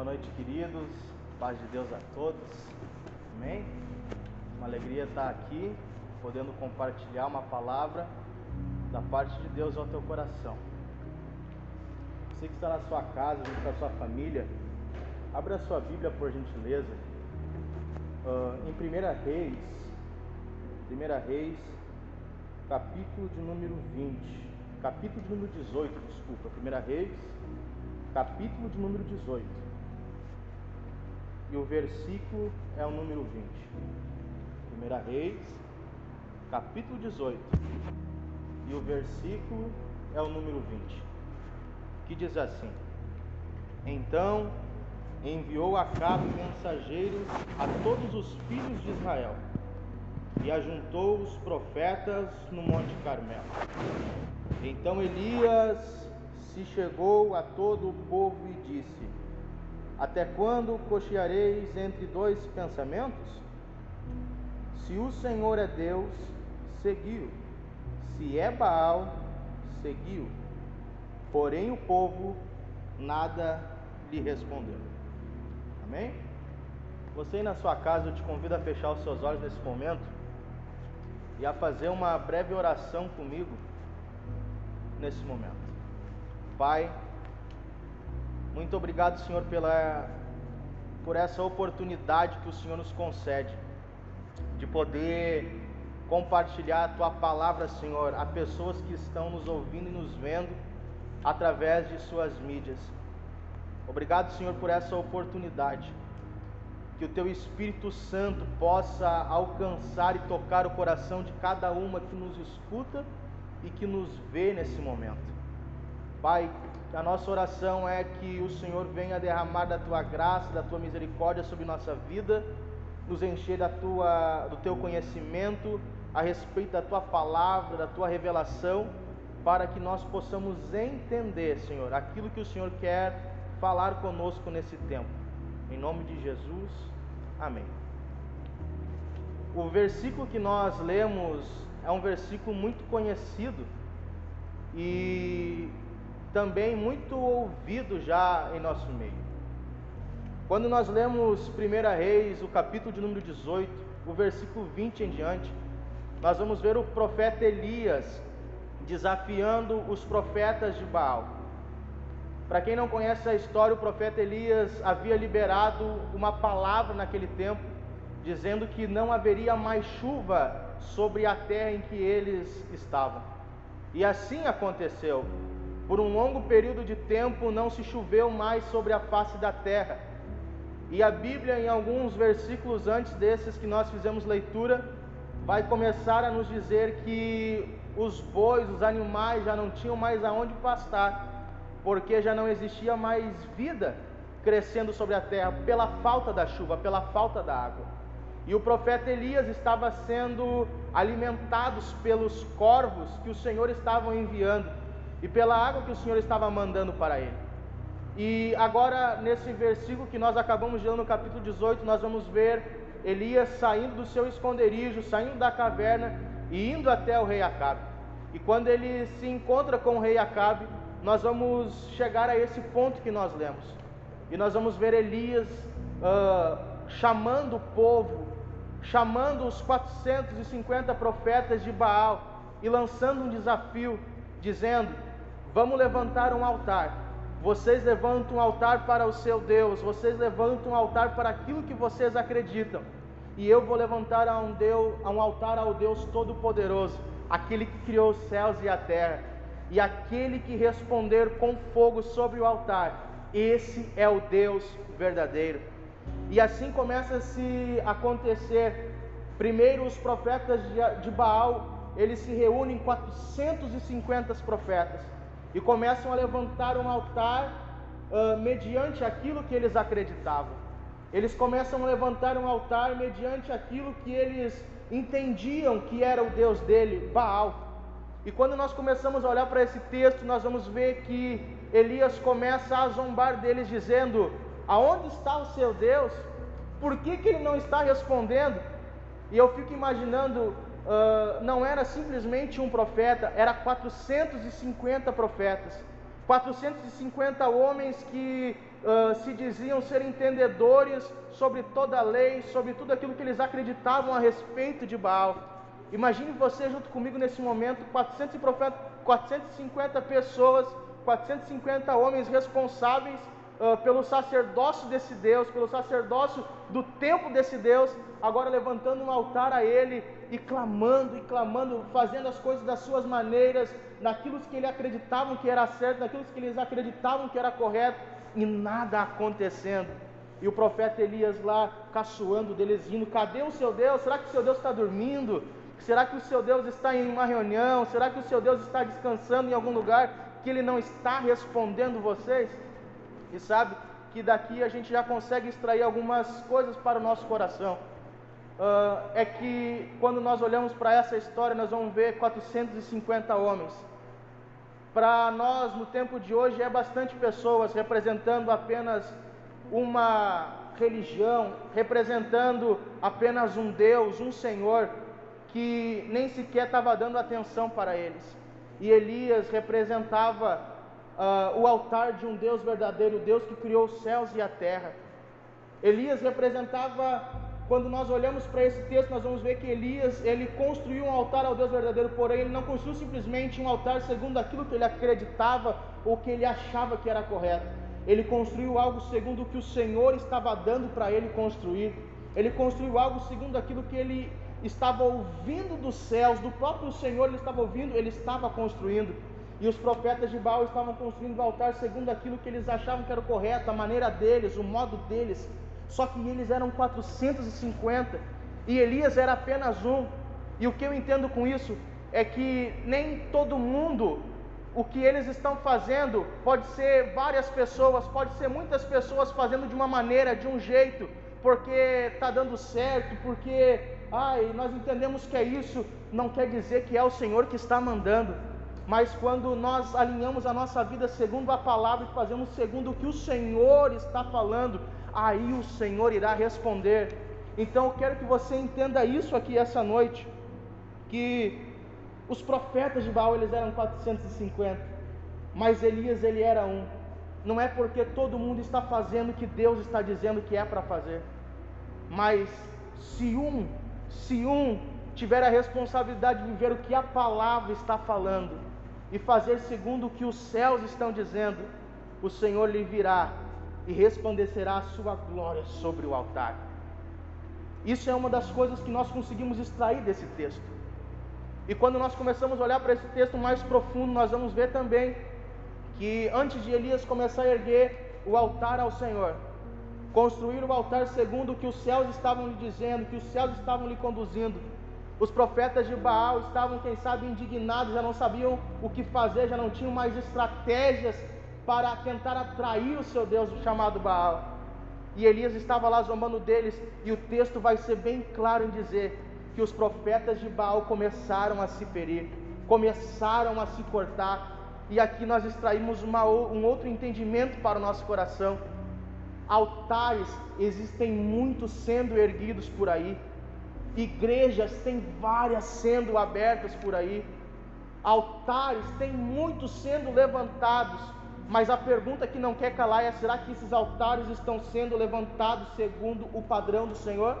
Boa noite, queridos. Paz de Deus a todos. Amém? Uma alegria estar aqui, podendo compartilhar uma palavra da parte de Deus ao teu coração. Você que está na sua casa, junto com a sua família, abra a sua Bíblia por gentileza. Uh, em 1 Reis, 1 Reis, capítulo de número 20, capítulo de número 18, desculpa, 1 Reis, capítulo de número 18. E o versículo é o número 20. 1 Reis, capítulo 18. E o versículo é o número 20. Que diz assim: Então enviou Acabe mensageiros a todos os filhos de Israel e ajuntou os profetas no Monte Carmelo. Então Elias se chegou a todo o povo e disse: Até quando cocheareis entre dois pensamentos? Se o Senhor é Deus, seguiu. Se é Baal, seguiu. Porém o povo nada lhe respondeu. Amém? Você aí na sua casa, eu te convido a fechar os seus olhos nesse momento e a fazer uma breve oração comigo nesse momento. Pai, muito obrigado, Senhor, pela por essa oportunidade que o Senhor nos concede de poder compartilhar a tua palavra, Senhor, a pessoas que estão nos ouvindo e nos vendo através de suas mídias. Obrigado, Senhor, por essa oportunidade. Que o teu Espírito Santo possa alcançar e tocar o coração de cada uma que nos escuta e que nos vê nesse momento. Pai, a nossa oração é que o Senhor venha derramar da tua graça, da tua misericórdia sobre nossa vida, nos encher da tua, do teu conhecimento a respeito da tua palavra, da tua revelação, para que nós possamos entender, Senhor, aquilo que o Senhor quer falar conosco nesse tempo. Em nome de Jesus, amém. O versículo que nós lemos é um versículo muito conhecido e também muito ouvido já em nosso meio. Quando nós lemos 1 Reis, o capítulo de número 18, o versículo 20 em diante, nós vamos ver o profeta Elias desafiando os profetas de Baal. Para quem não conhece a história, o profeta Elias havia liberado uma palavra naquele tempo, dizendo que não haveria mais chuva sobre a terra em que eles estavam. E assim aconteceu. Por um longo período de tempo não se choveu mais sobre a face da terra. E a Bíblia, em alguns versículos antes desses que nós fizemos leitura, vai começar a nos dizer que os bois, os animais já não tinham mais aonde pastar, porque já não existia mais vida crescendo sobre a terra pela falta da chuva, pela falta da água. E o profeta Elias estava sendo alimentados pelos corvos que o Senhor estava enviando e pela água que o Senhor estava mandando para ele. E agora, nesse versículo que nós acabamos de ler no capítulo 18, nós vamos ver Elias saindo do seu esconderijo, saindo da caverna e indo até o rei Acabe. E quando ele se encontra com o rei Acabe, nós vamos chegar a esse ponto que nós lemos. E nós vamos ver Elias uh, chamando o povo, chamando os 450 profetas de Baal e lançando um desafio, dizendo: Vamos levantar um altar. Vocês levantam um altar para o seu Deus, vocês levantam um altar para aquilo que vocês acreditam. E eu vou levantar a um, Deus, a um altar ao Deus Todo-Poderoso, aquele que criou os céus e a terra. E aquele que responder com fogo sobre o altar, esse é o Deus verdadeiro. E assim começa a se acontecer. Primeiro, os profetas de Baal, eles se reúnem 450 profetas e começam a levantar um altar uh, mediante aquilo que eles acreditavam. Eles começam a levantar um altar mediante aquilo que eles entendiam que era o Deus dele, Baal. E quando nós começamos a olhar para esse texto, nós vamos ver que Elias começa a zombar deles, dizendo: Aonde está o seu Deus? Por que, que ele não está respondendo? E eu fico imaginando uh, não era simplesmente um profeta, era 450 profetas. 450 homens que uh, se diziam ser entendedores sobre toda a lei, sobre tudo aquilo que eles acreditavam a respeito de Baal. Imagine você junto comigo nesse momento, 450 pessoas, 450 homens responsáveis uh, pelo sacerdócio desse Deus, pelo sacerdócio do templo desse Deus, agora levantando um altar a Ele e clamando e clamando, fazendo as coisas das suas maneiras, naquilo que eles acreditavam que era certo, naquilo que eles acreditavam que era correto, e nada acontecendo. E o profeta Elias lá caçoando deles, dizendo: Cadê o seu Deus? Será que o seu Deus está dormindo? Será que o seu Deus está em uma reunião? Será que o seu Deus está descansando em algum lugar que ele não está respondendo vocês? E sabe que daqui a gente já consegue extrair algumas coisas para o nosso coração. Uh, é que quando nós olhamos para essa história, nós vamos ver 450 homens. Para nós, no tempo de hoje, é bastante pessoas representando apenas uma religião, representando apenas um Deus, um Senhor, que nem sequer estava dando atenção para eles. E Elias representava uh, o altar de um Deus verdadeiro, Deus que criou os céus e a terra. Elias representava, quando nós olhamos para esse texto, nós vamos ver que Elias, ele construiu um altar ao Deus verdadeiro, porém ele não construiu simplesmente um altar segundo aquilo que ele acreditava ou que ele achava que era correto. Ele construiu algo segundo o que o Senhor estava dando para ele construir. Ele construiu algo segundo aquilo que ele estava ouvindo dos céus, do próprio Senhor ele estava ouvindo, ele estava construindo. E os profetas de Baal estavam construindo o altar segundo aquilo que eles achavam que era o correto, a maneira deles, o modo deles. Só que eles eram 450 e Elias era apenas um. E o que eu entendo com isso é que nem todo mundo, o que eles estão fazendo, pode ser várias pessoas, pode ser muitas pessoas fazendo de uma maneira, de um jeito, porque está dando certo, porque ai, nós entendemos que é isso, não quer dizer que é o Senhor que está mandando. Mas quando nós alinhamos a nossa vida segundo a palavra e fazemos segundo o que o Senhor está falando, aí o Senhor irá responder. Então eu quero que você entenda isso aqui essa noite, que os profetas de Baal eles eram 450, mas Elias ele era um. Não é porque todo mundo está fazendo o que Deus está dizendo que é para fazer, mas se um se um tiver a responsabilidade de viver o que a palavra está falando e fazer segundo o que os céus estão dizendo, o Senhor lhe virá e resplandecerá a sua glória sobre o altar. Isso é uma das coisas que nós conseguimos extrair desse texto. E quando nós começamos a olhar para esse texto mais profundo, nós vamos ver também que antes de Elias começar a erguer o altar ao Senhor, construir o altar segundo o que os céus estavam lhe dizendo, que os céus estavam lhe conduzindo. Os profetas de Baal estavam, quem sabe, indignados, já não sabiam o que fazer, já não tinham mais estratégias para tentar atrair o seu Deus chamado Baal. E Elias estava lá zombando deles, e o texto vai ser bem claro em dizer que os profetas de Baal começaram a se ferir, começaram a se cortar, e aqui nós extraímos uma, um outro entendimento para o nosso coração Altares existem muitos sendo erguidos por aí. Igrejas tem várias sendo abertas por aí. Altares tem muitos sendo levantados. Mas a pergunta que não quer calar é: será que esses altares estão sendo levantados segundo o padrão do Senhor?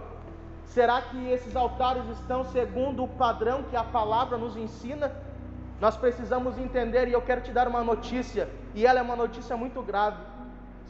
Será que esses altares estão segundo o padrão que a palavra nos ensina? Nós precisamos entender, e eu quero te dar uma notícia, e ela é uma notícia muito grave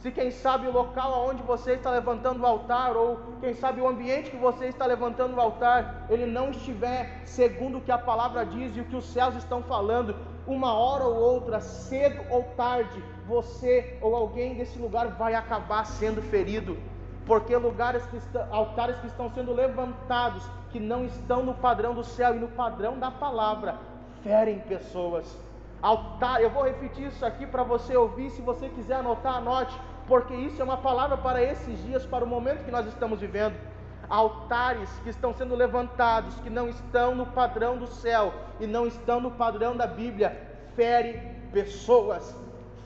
se quem sabe o local aonde você está levantando o altar, ou quem sabe o ambiente que você está levantando o altar, ele não estiver segundo o que a palavra diz e o que os céus estão falando, uma hora ou outra, cedo ou tarde, você ou alguém desse lugar vai acabar sendo ferido, porque lugares que estão, altares que estão sendo levantados, que não estão no padrão do céu e no padrão da palavra, ferem pessoas. Altar, eu vou repetir isso aqui para você ouvir, se você quiser anotar, anote porque isso é uma palavra para esses dias, para o momento que nós estamos vivendo. Altares que estão sendo levantados, que não estão no padrão do céu e não estão no padrão da Bíblia, fere pessoas,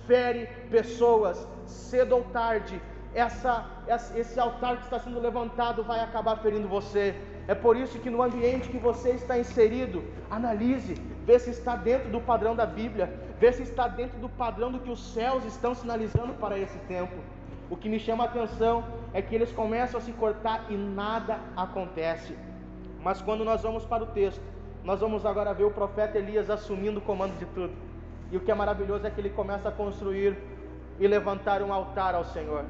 fere pessoas, cedo ou tarde. Essa, esse altar que está sendo levantado vai acabar ferindo você. É por isso que no ambiente que você está inserido, analise, vê se está dentro do padrão da Bíblia, vê se está dentro do padrão do que os céus estão sinalizando para esse tempo. O que me chama a atenção é que eles começam a se cortar e nada acontece. Mas quando nós vamos para o texto, nós vamos agora ver o profeta Elias assumindo o comando de tudo. E o que é maravilhoso é que ele começa a construir e levantar um altar ao Senhor.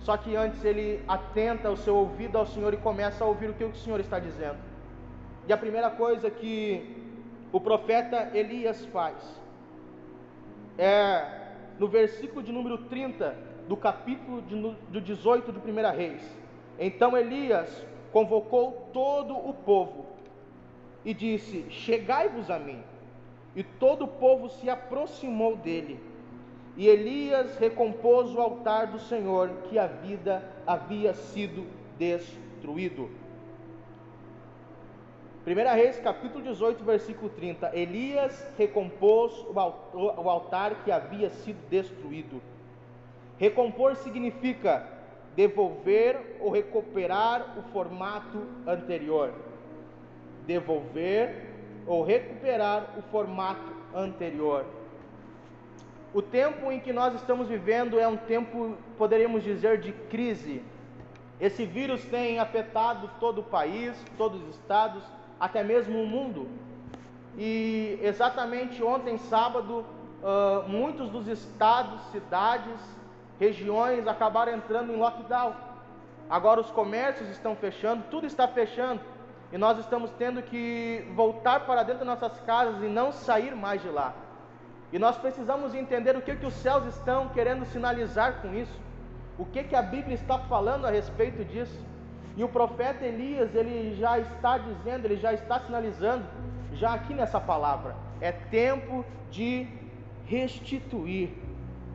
Só que antes ele atenta o seu ouvido ao Senhor e começa a ouvir o que o Senhor está dizendo. E a primeira coisa que o profeta Elias faz é no versículo de número 30 do capítulo de, de 18 de 1 Reis. Então Elias convocou todo o povo e disse: Chegai-vos a mim. E todo o povo se aproximou dele. E Elias recompôs o altar do Senhor que a vida havia sido destruído. 1 Reis capítulo 18, versículo 30. Elias recompôs o altar que havia sido destruído. Recompor significa devolver ou recuperar o formato anterior. Devolver ou recuperar o formato anterior. O tempo em que nós estamos vivendo é um tempo, poderíamos dizer, de crise. Esse vírus tem afetado todo o país, todos os estados, até mesmo o mundo. E exatamente ontem, sábado, uh, muitos dos estados, cidades, regiões acabaram entrando em lockdown. Agora os comércios estão fechando, tudo está fechando. E nós estamos tendo que voltar para dentro das nossas casas e não sair mais de lá. E nós precisamos entender o que, que os céus estão querendo sinalizar com isso. O que, que a Bíblia está falando a respeito disso. E o profeta Elias, ele já está dizendo, ele já está sinalizando, já aqui nessa palavra: é tempo de restituir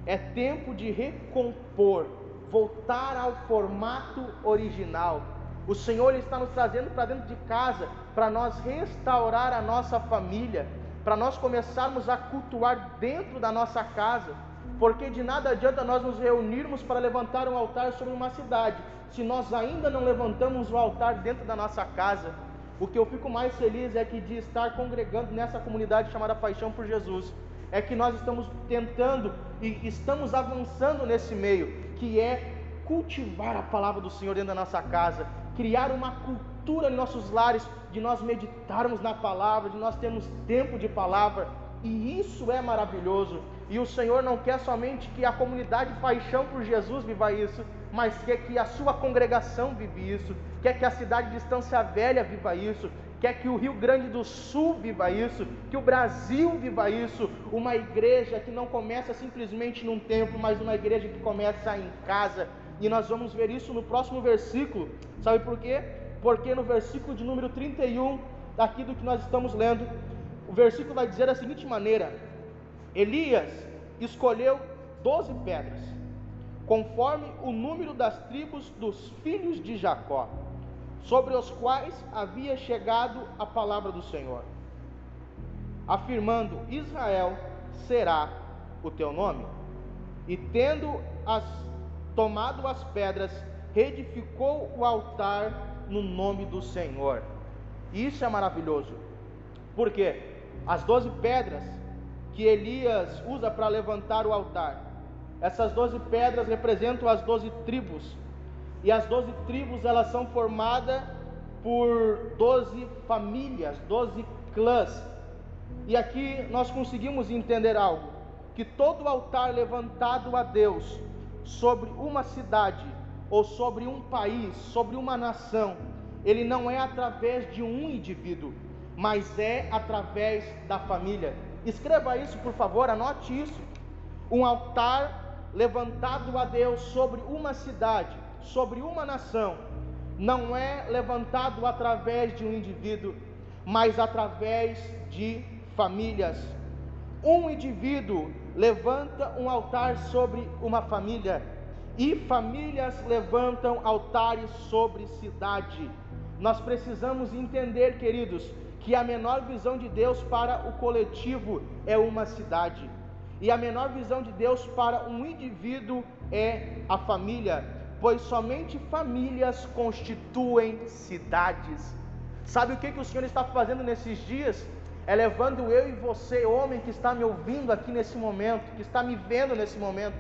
é tempo de recompor, voltar ao formato original. O Senhor está nos trazendo para dentro de casa para nós restaurar a nossa família, para nós começarmos a cultuar dentro da nossa casa, porque de nada adianta nós nos reunirmos para levantar um altar sobre uma cidade, se nós ainda não levantamos o altar dentro da nossa casa. O que eu fico mais feliz é que de estar congregando nessa comunidade chamada Paixão por Jesus, é que nós estamos tentando e estamos avançando nesse meio, que é cultivar a palavra do Senhor dentro da nossa casa, criar uma cultura em nossos lares de nós meditarmos na palavra, de nós termos tempo de palavra, e isso é maravilhoso. E o Senhor não quer somente que a comunidade paixão por Jesus viva isso, mas quer que a sua congregação vive isso, quer que a cidade de Estância Velha viva isso, quer que o Rio Grande do Sul viva isso, que o Brasil viva isso, uma igreja que não começa simplesmente num templo, mas uma igreja que começa em casa. E nós vamos ver isso no próximo versículo. Sabe por quê? Porque no versículo de número 31, daqui do que nós estamos lendo, o versículo vai dizer da seguinte maneira: Elias escolheu doze pedras, conforme o número das tribos dos filhos de Jacó sobre os quais havia chegado a palavra do Senhor, afirmando: Israel será o teu nome. E tendo as, tomado as pedras, reedificou o altar no nome do Senhor. Isso é maravilhoso, porque as doze pedras que Elias usa para levantar o altar, essas doze pedras representam as doze tribos e as doze tribos elas são formadas por doze famílias, doze clãs. E aqui nós conseguimos entender algo: que todo altar levantado a Deus sobre uma cidade, ou sobre um país, sobre uma nação, ele não é através de um indivíduo, mas é através da família. Escreva isso, por favor, anote isso. Um altar levantado a Deus sobre uma cidade sobre uma nação não é levantado através de um indivíduo, mas através de famílias. Um indivíduo levanta um altar sobre uma família, e famílias levantam altares sobre cidade. Nós precisamos entender, queridos, que a menor visão de Deus para o coletivo é uma cidade, e a menor visão de Deus para um indivíduo é a família pois somente famílias constituem cidades. Sabe o que, que o Senhor está fazendo nesses dias? é levando eu e você, homem que está me ouvindo aqui nesse momento, que está me vendo nesse momento,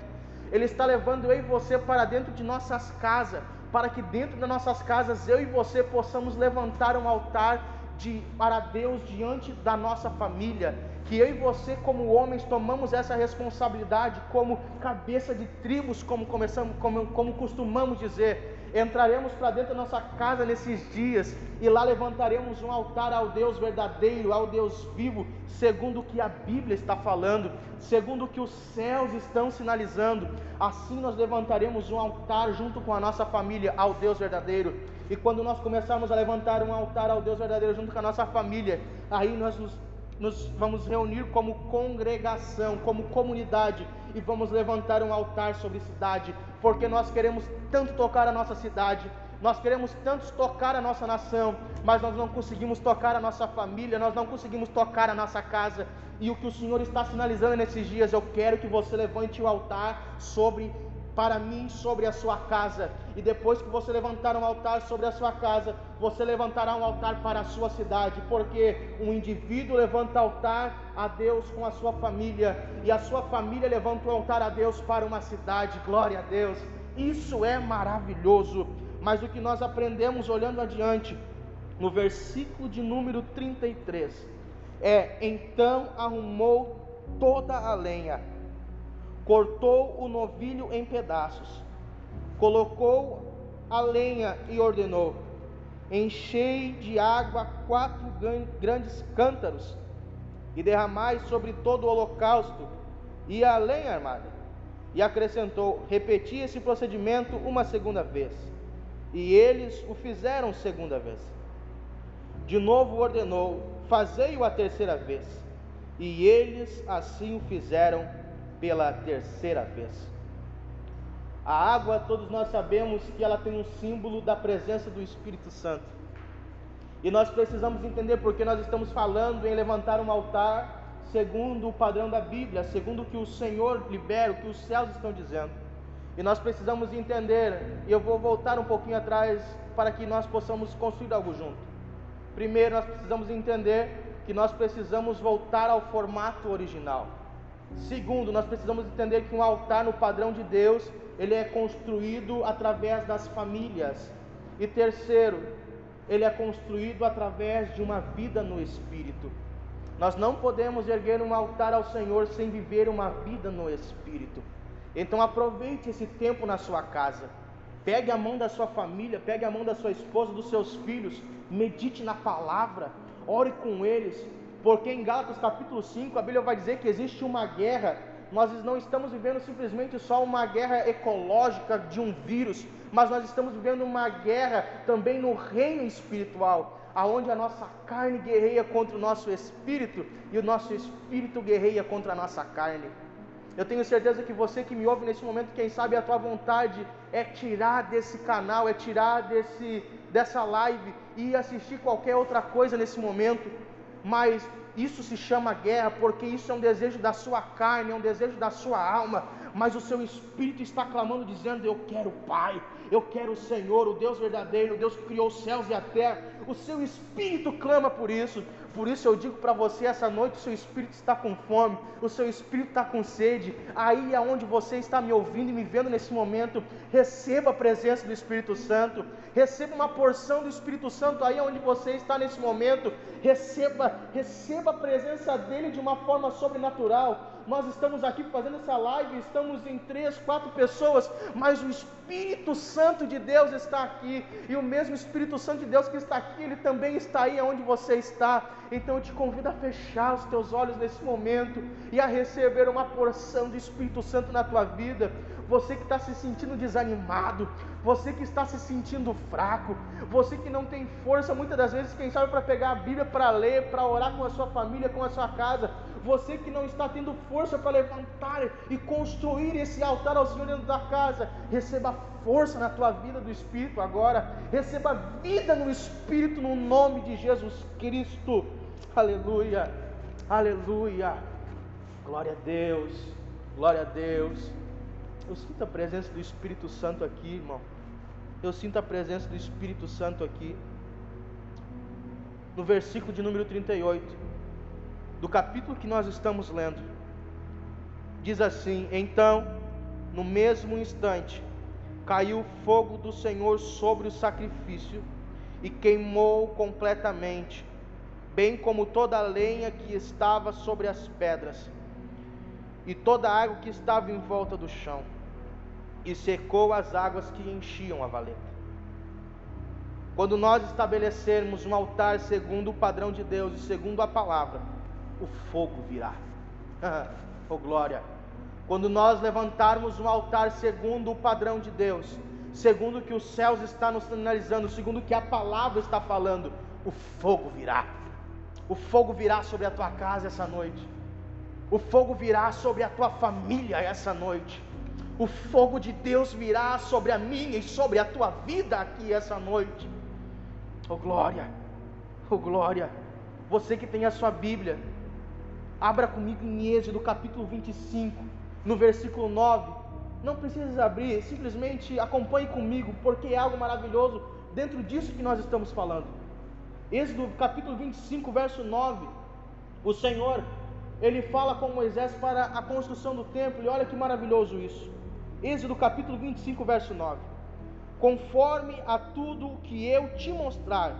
Ele está levando eu e você para dentro de nossas casas, para que dentro das nossas casas eu e você possamos levantar um altar de, para Deus diante da nossa família. Que eu e você, como homens, tomamos essa responsabilidade como cabeça de tribos, como, começamos, como, como costumamos dizer entraremos para dentro da nossa casa nesses dias e lá levantaremos um altar ao Deus verdadeiro, ao Deus vivo, segundo o que a Bíblia está falando, segundo o que os céus estão sinalizando. Assim nós levantaremos um altar junto com a nossa família ao Deus verdadeiro. E quando nós começarmos a levantar um altar ao Deus verdadeiro junto com a nossa família, aí nós nos, nos vamos reunir como congregação, como comunidade e vamos levantar um altar sobre cidade, porque nós queremos tanto tocar a nossa cidade, nós queremos tanto tocar a nossa nação, mas nós não conseguimos tocar a nossa família, nós não conseguimos tocar a nossa casa. E o que o Senhor está sinalizando nesses dias, eu quero que você levante o altar sobre para mim sobre a sua casa. E depois que você levantar um altar sobre a sua casa, você levantará um altar para a sua cidade, porque um indivíduo levanta altar a Deus com a sua família, e a sua família levanta o altar a Deus para uma cidade. Glória a Deus. Isso é maravilhoso. Mas o que nós aprendemos olhando adiante, no versículo de número 33, é: Então arrumou toda a lenha cortou o novilho em pedaços, colocou a lenha e ordenou: Enchei de água quatro grandes cântaros e derramai sobre todo o holocausto e a lenha armada. E acrescentou: Repeti esse procedimento uma segunda vez. E eles o fizeram segunda vez. De novo ordenou: Fazei-o a terceira vez. E eles assim o fizeram pela terceira vez. A água, todos nós sabemos que ela tem um símbolo da presença do Espírito Santo. E nós precisamos entender porque nós estamos falando em levantar um altar segundo o padrão da Bíblia, segundo o que o Senhor libera, o que os céus estão dizendo. E nós precisamos entender, e eu vou voltar um pouquinho atrás para que nós possamos construir algo junto. Primeiro, nós precisamos entender que nós precisamos voltar ao formato original. Segundo, nós precisamos entender que um altar no padrão de Deus, ele é construído através das famílias. E terceiro, ele é construído através de uma vida no Espírito. Nós não podemos erguer um altar ao Senhor sem viver uma vida no Espírito. Então aproveite esse tempo na sua casa. Pegue a mão da sua família, pegue a mão da sua esposa, dos seus filhos, medite na palavra, ore com eles, porque em Gálatas capítulo 5 a Bíblia vai dizer que existe uma guerra. Nós não estamos vivendo simplesmente só uma guerra ecológica de um vírus, mas nós estamos vivendo uma guerra também no reino espiritual, aonde a nossa carne guerreia contra o nosso espírito e o nosso espírito guerreia contra a nossa carne. Eu tenho certeza que você que me ouve nesse momento, quem sabe a tua vontade é tirar desse canal, é tirar desse dessa live e assistir qualquer outra coisa nesse momento mas isso se chama guerra porque isso é um desejo da sua carne, é um desejo da sua alma, mas o seu espírito está clamando, dizendo: Eu quero o Pai, eu quero o Senhor, o Deus verdadeiro, o Deus que criou os céus e a terra. O seu espírito clama por isso. Por isso eu digo para você essa noite: o seu espírito está com fome, o seu espírito está com sede. Aí aonde você está me ouvindo e me vendo nesse momento, receba a presença do Espírito Santo, receba uma porção do Espírito Santo aí onde você está nesse momento, receba, receba a presença dele de uma forma sobrenatural nós estamos aqui fazendo essa live, estamos em três, quatro pessoas, mas o Espírito Santo de Deus está aqui, e o mesmo Espírito Santo de Deus que está aqui, ele também está aí onde você está. Então eu te convido a fechar os teus olhos nesse momento e a receber uma porção do Espírito Santo na tua vida. Você que está se sentindo desanimado, você que está se sentindo fraco, você que não tem força muitas das vezes, quem sabe, para pegar a Bíblia para ler, para orar com a sua família, com a sua casa, você que não está tendo força para levantar e construir esse altar ao Senhor dentro da casa, receba força na tua vida do Espírito agora, receba vida no Espírito no nome de Jesus Cristo. Aleluia, aleluia, glória a Deus, glória a Deus. Eu sinto a presença do Espírito Santo aqui, irmão. Eu sinto a presença do Espírito Santo aqui. No versículo de número 38. Do capítulo que nós estamos lendo. Diz assim: Então, no mesmo instante, caiu o fogo do Senhor sobre o sacrifício e queimou completamente, bem como toda a lenha que estava sobre as pedras e toda a água que estava em volta do chão, e secou as águas que enchiam a valeta. Quando nós estabelecermos um altar segundo o padrão de Deus e segundo a palavra, o fogo virá. oh glória! Quando nós levantarmos um altar segundo o padrão de Deus, segundo o que os céus estão nos sinalizando, segundo o que a palavra está falando, o fogo virá. O fogo virá sobre a tua casa essa noite. O fogo virá sobre a tua família essa noite. O fogo de Deus virá sobre a minha e sobre a tua vida aqui essa noite. Oh glória, oh glória. Você que tem a sua Bíblia, abra comigo em Êxodo capítulo 25, no versículo 9. Não precisa abrir, simplesmente acompanhe comigo, porque é algo maravilhoso dentro disso que nós estamos falando. Êxodo capítulo 25, verso 9. O Senhor, ele fala com Moisés para a construção do templo, e olha que maravilhoso isso. Êxodo capítulo 25, verso 9 conforme a tudo que eu te mostrar,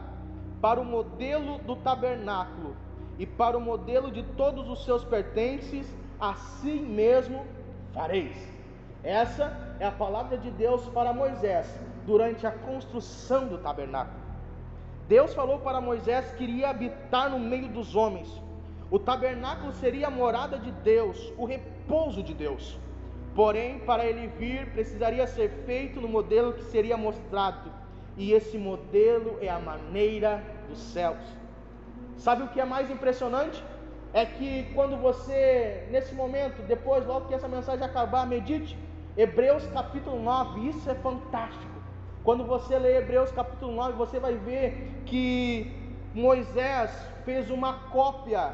para o modelo do tabernáculo e para o modelo de todos os seus pertences, assim mesmo fareis. Essa é a palavra de Deus para Moisés durante a construção do tabernáculo. Deus falou para Moisés que iria habitar no meio dos homens. O tabernáculo seria a morada de Deus, o repouso de Deus. Porém, para ele vir, precisaria ser feito no modelo que seria mostrado, e esse modelo é a maneira dos céus. Sabe o que é mais impressionante? É que quando você, nesse momento, depois, logo que essa mensagem acabar, medite, Hebreus capítulo 9, isso é fantástico. Quando você lê Hebreus capítulo 9, você vai ver que Moisés fez uma cópia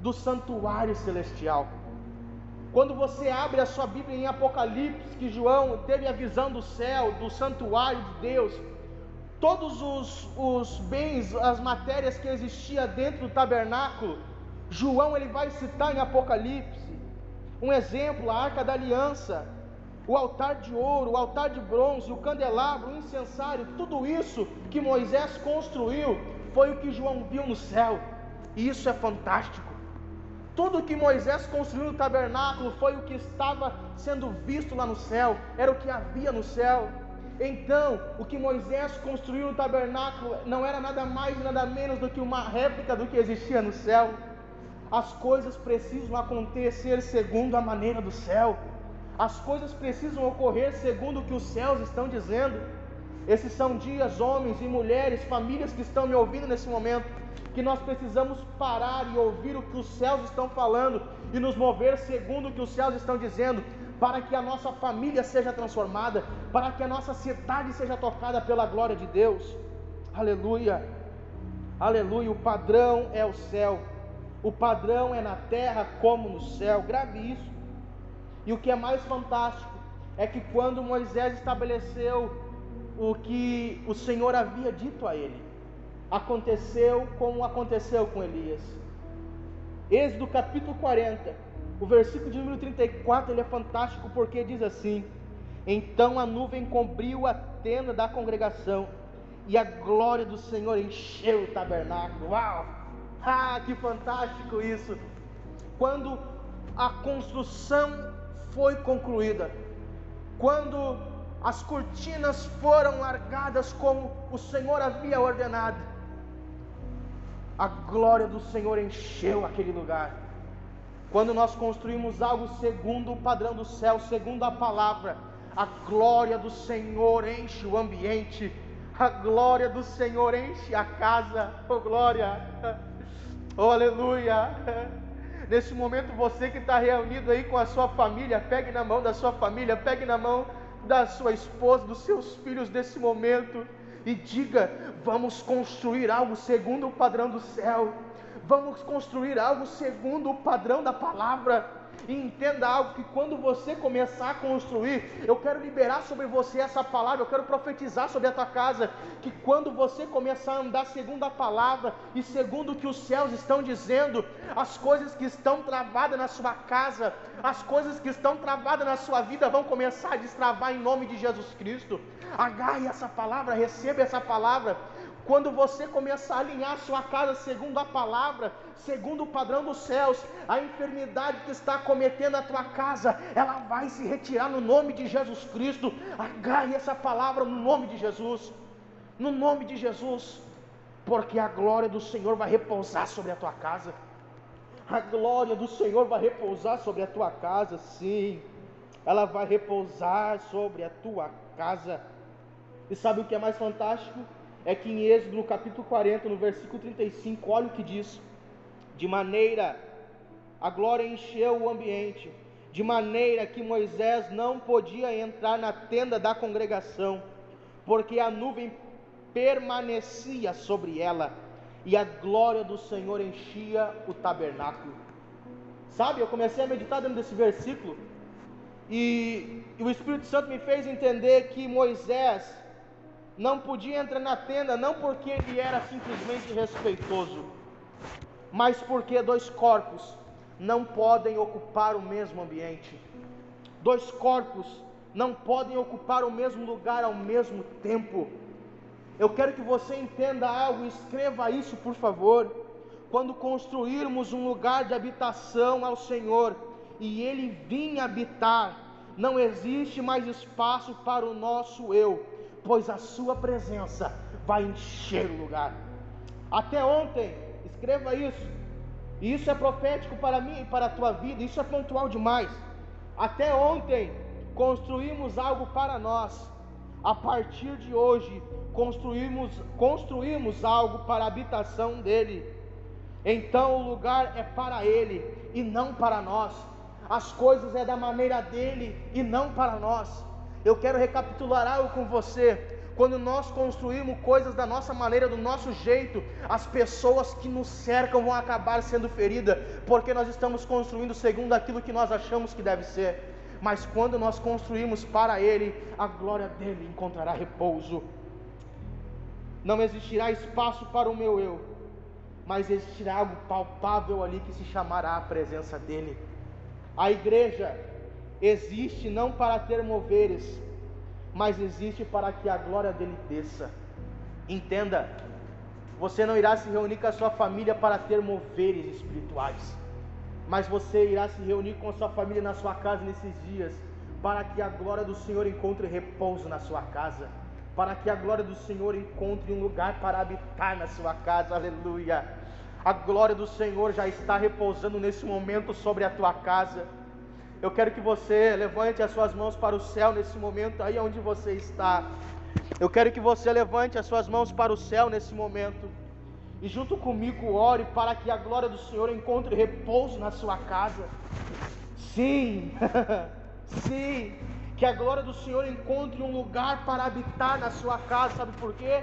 do santuário celestial. Quando você abre a sua Bíblia em Apocalipse, que João teve a visão do céu, do santuário de Deus, todos os, os bens, as matérias que existia dentro do tabernáculo, João ele vai citar em Apocalipse. Um exemplo, a arca da aliança, o altar de ouro, o altar de bronze, o candelabro, o incensário, tudo isso que Moisés construiu foi o que João viu no céu. E isso é fantástico. Tudo que Moisés construiu no tabernáculo foi o que estava sendo visto lá no céu, era o que havia no céu. Então, o que Moisés construiu no tabernáculo não era nada mais nada menos do que uma réplica do que existia no céu. As coisas precisam acontecer segundo a maneira do céu. As coisas precisam ocorrer segundo o que os céus estão dizendo. Esses são dias, homens e mulheres, famílias que estão me ouvindo nesse momento que nós precisamos parar e ouvir o que os céus estão falando e nos mover segundo o que os céus estão dizendo, para que a nossa família seja transformada, para que a nossa cidade seja tocada pela glória de Deus. Aleluia, aleluia. O padrão é o céu, o padrão é na terra como no céu. Grave isso. E o que é mais fantástico é que quando Moisés estabeleceu o que o Senhor havia dito a ele, aconteceu como aconteceu com Elias. Êxodo capítulo 40, o versículo de número 34, ele é fantástico porque diz assim: Então a nuvem cobriu a tenda da congregação, e a glória do Senhor encheu o tabernáculo. Uau! Ah, que fantástico isso! Quando a construção foi concluída, quando as cortinas foram largadas como o Senhor havia ordenado, a glória do Senhor encheu aquele lugar. Quando nós construímos algo segundo o padrão do céu, segundo a palavra, a glória do Senhor enche o ambiente, a glória do Senhor enche a casa, oh glória, oh aleluia. Nesse momento, você que está reunido aí com a sua família, pegue na mão da sua família, pegue na mão da sua esposa, dos seus filhos nesse momento e diga: vamos construir algo segundo o padrão do céu, vamos construir algo segundo o padrão da palavra. E entenda algo que quando você começar a construir, eu quero liberar sobre você essa palavra, eu quero profetizar sobre a tua casa, que quando você começar a andar segundo a palavra e segundo o que os céus estão dizendo, as coisas que estão travadas na sua casa, as coisas que estão travadas na sua vida vão começar a destravar em nome de Jesus Cristo. Agarre essa palavra, receba essa palavra. Quando você começar a alinhar sua casa segundo a palavra, segundo o padrão dos céus, a enfermidade que está cometendo a tua casa, ela vai se retirar no nome de Jesus Cristo. Agarre essa palavra no nome de Jesus. No nome de Jesus. Porque a glória do Senhor vai repousar sobre a tua casa. A glória do Senhor vai repousar sobre a tua casa, sim. Ela vai repousar sobre a tua casa. E sabe o que é mais fantástico? É que em Êxodo, no capítulo 40, no versículo 35, olha o que diz: De maneira, a glória encheu o ambiente, de maneira que Moisés não podia entrar na tenda da congregação, porque a nuvem permanecia sobre ela, e a glória do Senhor enchia o tabernáculo. Sabe, eu comecei a meditar dentro desse versículo, e, e o Espírito Santo me fez entender que Moisés, não podia entrar na tenda, não porque ele era simplesmente respeitoso, mas porque dois corpos não podem ocupar o mesmo ambiente. Dois corpos não podem ocupar o mesmo lugar ao mesmo tempo. Eu quero que você entenda algo, escreva isso por favor. Quando construirmos um lugar de habitação ao Senhor e Ele vir habitar, não existe mais espaço para o nosso eu pois a sua presença vai encher o lugar. Até ontem, escreva isso. E isso é profético para mim e para a tua vida, isso é pontual demais. Até ontem construímos algo para nós. A partir de hoje, construímos, construímos algo para a habitação dele. Então o lugar é para ele e não para nós. As coisas é da maneira dele e não para nós. Eu quero recapitular algo com você. Quando nós construímos coisas da nossa maneira, do nosso jeito, as pessoas que nos cercam vão acabar sendo feridas, porque nós estamos construindo segundo aquilo que nós achamos que deve ser. Mas quando nós construímos para Ele, a glória dele encontrará repouso. Não existirá espaço para o meu eu, mas existirá algo palpável ali que se chamará a presença dele. A igreja existe não para ter moveres, mas existe para que a glória dele desça. Entenda, você não irá se reunir com a sua família para ter moveres espirituais, mas você irá se reunir com a sua família na sua casa nesses dias, para que a glória do Senhor encontre repouso na sua casa, para que a glória do Senhor encontre um lugar para habitar na sua casa, aleluia. A glória do Senhor já está repousando nesse momento sobre a tua casa. Eu quero que você levante as suas mãos para o céu nesse momento, aí onde você está. Eu quero que você levante as suas mãos para o céu nesse momento. E junto comigo ore para que a glória do Senhor encontre repouso na sua casa. Sim, sim, que a glória do Senhor encontre um lugar para habitar na sua casa. Sabe por quê?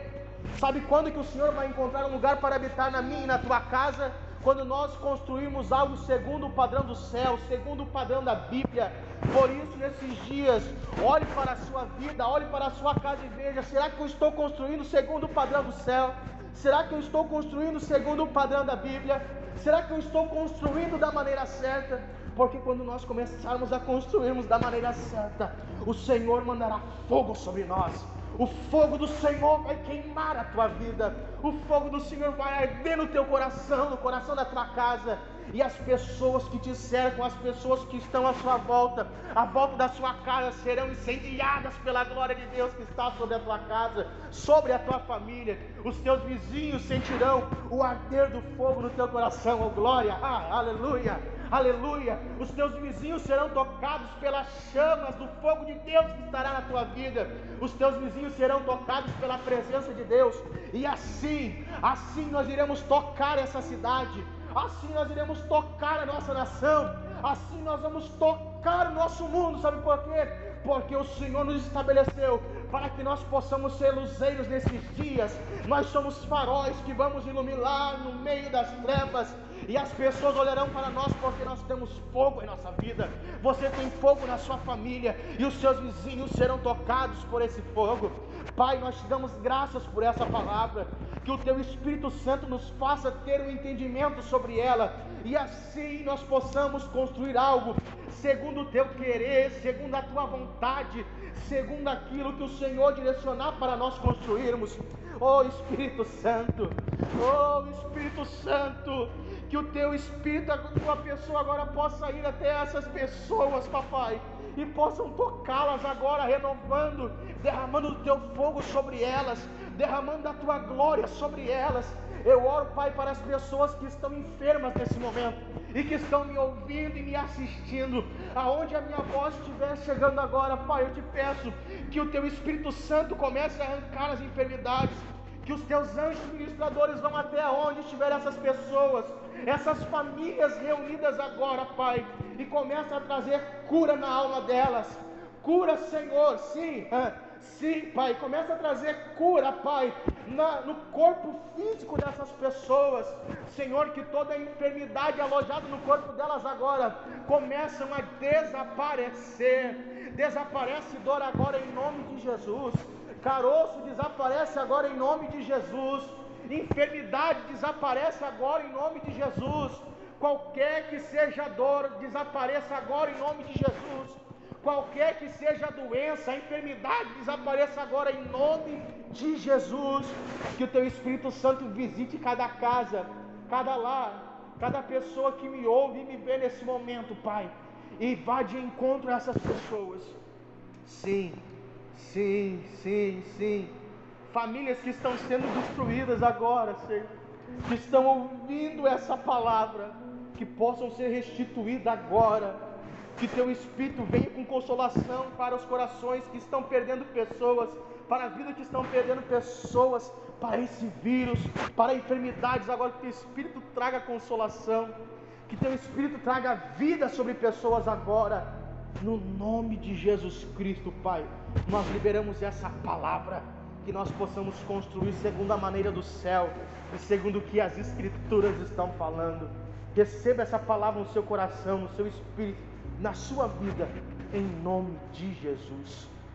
Sabe quando que o Senhor vai encontrar um lugar para habitar na minha e na tua casa? Quando nós construímos algo segundo o padrão do céu, segundo o padrão da Bíblia. Por isso, nesses dias, olhe para a sua vida, olhe para a sua casa e veja: será que eu estou construindo segundo o padrão do céu? Será que eu estou construindo segundo o padrão da Bíblia? Será que eu estou construindo da maneira certa? Porque quando nós começarmos a construirmos da maneira certa, o Senhor mandará fogo sobre nós o fogo do Senhor vai queimar a tua vida. O fogo do Senhor vai arder no teu coração, no coração da tua casa. E as pessoas que te cercam, as pessoas que estão à sua volta, à volta da sua casa, serão incendiadas pela glória de Deus que está sobre a tua casa, sobre a tua família. Os teus vizinhos sentirão o arder do fogo no teu coração, oh glória, ah, aleluia aleluia. Os teus vizinhos serão tocados pelas chamas do fogo de Deus que estará na tua vida. Os teus vizinhos serão tocados pela presença de Deus, e assim, assim nós iremos tocar essa cidade, assim nós iremos tocar a nossa nação, assim nós vamos tocar o nosso mundo, sabe por quê? porque o Senhor nos estabeleceu para que nós possamos ser luzeiros nesses dias. Nós somos faróis que vamos iluminar no meio das trevas. E as pessoas olharão para nós porque nós temos fogo em nossa vida. Você tem fogo na sua família e os seus vizinhos serão tocados por esse fogo. Pai, nós te damos graças por essa palavra. Que o teu Espírito Santo nos faça ter um entendimento sobre ela e assim nós possamos construir algo segundo o teu querer, segundo a tua vontade, segundo aquilo que o Senhor direcionar para nós construirmos. Oh Espírito Santo, oh Espírito Santo, que o teu Espírito, a tua pessoa agora possa ir até essas pessoas, papai, e possam tocá-las agora, renovando, derramando o teu fogo sobre elas, derramando a tua glória sobre elas. Eu oro, Pai, para as pessoas que estão enfermas nesse momento e que estão me ouvindo e me assistindo. Aonde a minha voz estiver chegando agora, Pai, eu te peço que o teu Espírito Santo comece a arrancar as enfermidades, que os teus anjos ministradores vão até onde estiver essas pessoas, essas famílias reunidas agora, Pai, e comece a trazer cura na alma delas. Cura, Senhor, sim. Sim, Pai, começa a trazer cura, Pai, na, no corpo físico dessas pessoas. Senhor, que toda enfermidade alojada no corpo delas agora começam a desaparecer. Desaparece dor agora em nome de Jesus. Caroço desaparece agora em nome de Jesus. Enfermidade desaparece agora em nome de Jesus. Qualquer que seja dor, desapareça agora em nome de Jesus qualquer que seja a doença, a enfermidade, desapareça agora em nome de Jesus. Que o teu Espírito Santo visite cada casa, cada lar, cada pessoa que me ouve e me vê nesse momento, Pai, e vá de encontro a essas pessoas. Sim, sim, sim, sim. Famílias que estão sendo destruídas agora, Senhor, que estão ouvindo essa palavra, que possam ser restituídas agora que teu Espírito venha com consolação para os corações que estão perdendo pessoas, para a vida que estão perdendo pessoas, para esse vírus, para enfermidades. Agora que teu Espírito traga consolação, que teu Espírito traga vida sobre pessoas agora, no nome de Jesus Cristo, Pai. Nós liberamos essa palavra, que nós possamos construir segundo a maneira do céu e segundo o que as Escrituras estão falando. Receba essa palavra no seu coração, no seu espírito na sua vida, em nome de Jesus.